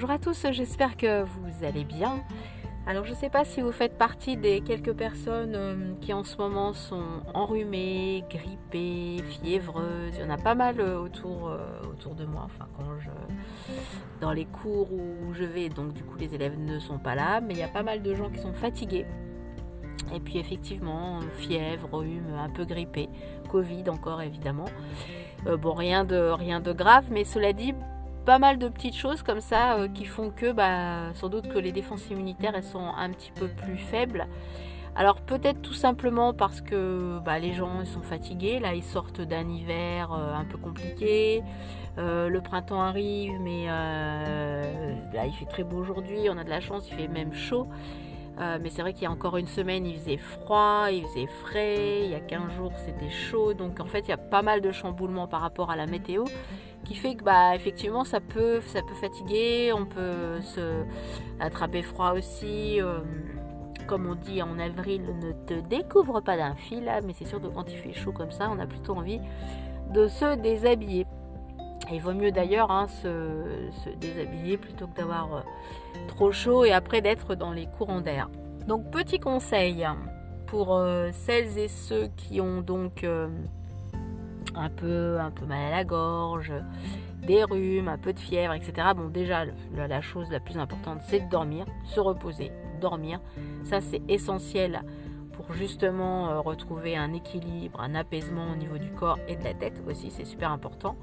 bonjour à tous, j'espère que vous allez bien. Alors je ne sais pas si vous faites partie des quelques personnes euh, qui en ce moment sont enrhumées, grippées, fiévreuses. Il y en a pas mal euh, autour, euh, autour de moi, enfin quand je dans les cours où je vais, donc du coup les élèves ne sont pas là, mais il y a pas mal de gens qui sont fatigués. Et puis effectivement, fièvre, rhume, un peu grippé, Covid encore évidemment. bon, rien de, rien de grave, mais cela dit, pas mal de petites choses comme ça euh, qui font que bah, sans doute que les défenses immunitaires elles sont un petit peu plus faibles. Alors peut-être tout simplement parce que bah, les gens sont fatigués, là ils sortent d'un hiver euh, un peu compliqué, euh, le printemps arrive mais là il fait très beau aujourd'hui, on a de la chance, il fait même chaud. mais c'est vrai qu'il y a encore une semaine, il faisait froid, il faisait frais, il y a 15 jours, c'était chaud. Donc en fait, il y a pas mal de chamboulements par rapport à la météo qui fait que bah effectivement ça peut ça peut fatiguer, on peut se attraper froid aussi. Euh, comme on dit en avril, ne te découvre pas d'un fil, mais c'est sûr que quand il fait chaud comme ça, on a plutôt envie de se déshabiller. Il vaut mieux d'ailleurs hein, se, déshabiller plutôt que d'avoir euh, trop chaud et après d'être dans les courants d'air. Donc petit conseil pour euh, celles et ceux qui ont donc un peu, un peu mal à la gorge, des rhumes, un peu de fièvre, etc. Bon, déjà, la, chose la plus importante, c'est de dormir, se reposer, dormir. Ça, c'est essentiel pour justement euh, retrouver un équilibre, un apaisement au niveau du corps et de la tête aussi, c'est super important.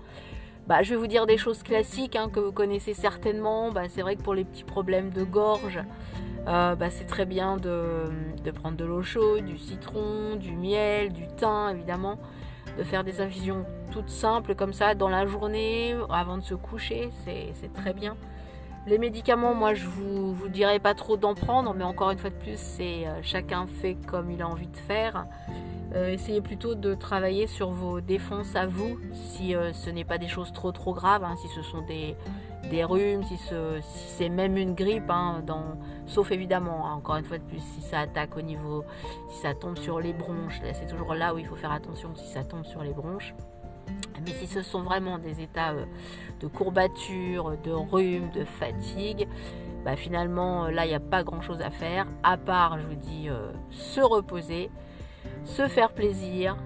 Bah, je vais vous dire des choses classiques hein, que vous connaissez certainement. Bah, c'est vrai que pour les petits problèmes de gorge, euh, bah, c'est très bien de, de prendre de l'eau chaude, du citron, du miel, du thym évidemment de faire des infusions toutes simples comme ça dans la journée avant de se coucher, c'est très bien. Les médicaments, moi je vous, vous dirais pas trop d'en prendre, mais encore une fois de plus, c'est euh, chacun fait comme il a envie de faire. Euh, essayez plutôt de travailler sur vos défenses à vous, si euh, ce n'est pas des choses trop trop graves, hein, si ce sont des, des rhumes, si, c'est même une grippe, hein, sauf évidemment, hein, encore une fois de plus, si ça attaque au niveau, si ça tombe sur les bronches, c'est toujours là où il faut faire attention si ça tombe sur les bronches. Mais si ce sont vraiment des états euh, de courbature, de rhume, de fatigue, bah finalement euh, là il n'y a pas grand chose à faire, à part, je vous dis, euh, se reposer, se faire plaisir,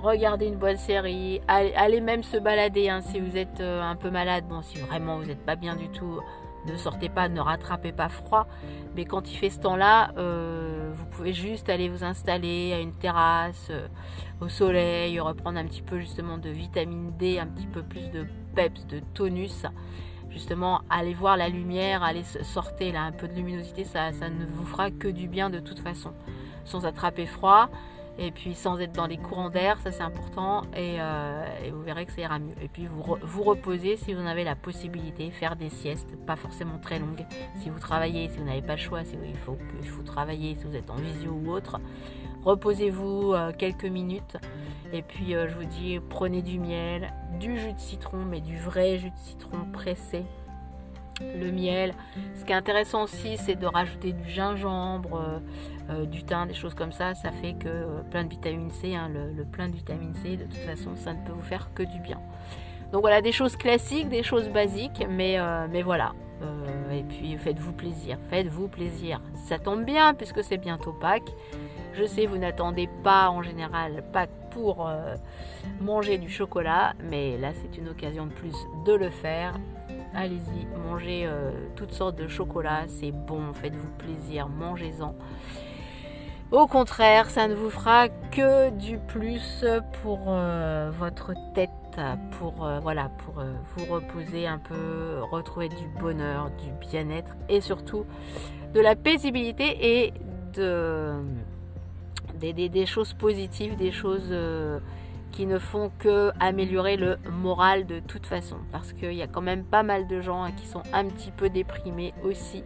regardez une bonne série, allez, même se balader hein, si vous êtes euh, un peu malade. Bon, si vraiment vous n'êtes pas bien du tout, ne sortez pas, ne rattrapez pas froid. Mais quand il fait ce temps-là, euh, vous pouvez juste aller vous installer à une terrasse, euh, au soleil, reprendre un petit peu justement de vitamine D, un petit peu plus de peps, de tonus. Justement, allez voir la lumière, allez sortir là un peu de luminosité, ça, ça ne vous fera que du bien de toute façon. Sans attraper froid, et puis sans être dans les courants d'air, ça c'est important, euh, et, vous verrez que ça ira mieux. Et puis vous, vous reposez si vous en avez la possibilité, faire des siestes, pas forcément très longues. Si vous travaillez, si vous n'avez pas le choix, si il faut, il faut travailler, si vous êtes en visio ou autre, reposez-vous euh, quelques minutes. Et puis euh, je vous dis, prenez du miel, du jus de citron, mais du vrai jus de citron pressé le miel. Ce qui est intéressant aussi, c'est de rajouter du gingembre, euh, euh, du thym, des choses comme ça. Ça fait que euh, plein de vitamine C, hein, le, plein de vitamine C, de toute façon, ça ne peut vous faire que du bien. Donc voilà, des choses classiques, des choses basiques, mais, mais voilà. et puis faites-vous plaisir, faites-vous plaisir. Ça tombe bien puisque c'est bientôt Pâques. Je sais, vous n'attendez pas en général Pâques pour manger du chocolat, mais là c'est une occasion de plus de le faire allez-y, mangez euh, toutes sortes de chocolats, c'est bon, faites-vous plaisir, mangez-en. Au contraire, ça ne vous fera que du plus pour euh, votre tête, pour euh, voilà, pour vous reposer un peu, retrouver du bonheur, du bien-être et surtout de la paisibilité et de des choses positives, des choses qui ne font que améliorer le moral de toute façon. Parce qu'il y a quand même pas mal de gens hein, qui sont un petit peu déprimés aussi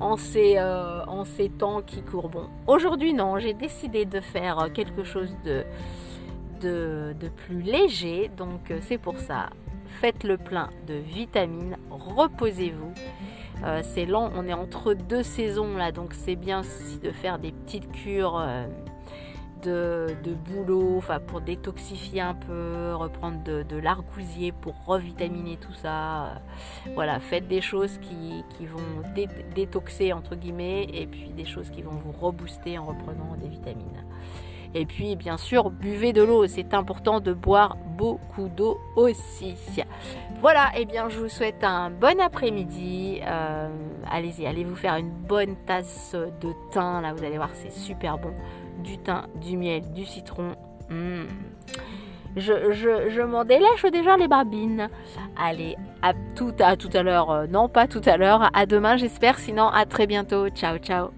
en ces, euh, en ces temps qui courent. Bon, aujourd'hui non, j'ai décidé de faire quelque chose de, de, plus léger. Donc euh, c'est pour ça. Faites le plein de vitamines, reposez-vous. Euh, c'est lent, on est entre deux saisons là, donc c'est bien aussi de faire des petites cures de, boulot, enfin pour détoxifier un peu, reprendre de, l'argousier pour revitaminer tout ça. Voilà, faites des choses qui, vont détoxer entre guillemets et puis des choses qui vont vous rebooster en reprenant des vitamines. Et puis bien sûr, buvez de l'eau, c'est important de boire beaucoup d'eau aussi. Voilà, et eh bien je vous souhaite un bon après-midi. Euh, allez-y, allez vous faire une bonne tasse de thym, là vous allez voir c'est super bon. Du thym, du miel, du citron. Mmh. Je, m'en délèche déjà les barbines. Allez, à tout à, tout à l'heure. Euh, non, pas tout à l'heure. À demain, j'espère. Sinon, à très bientôt. Ciao, ciao.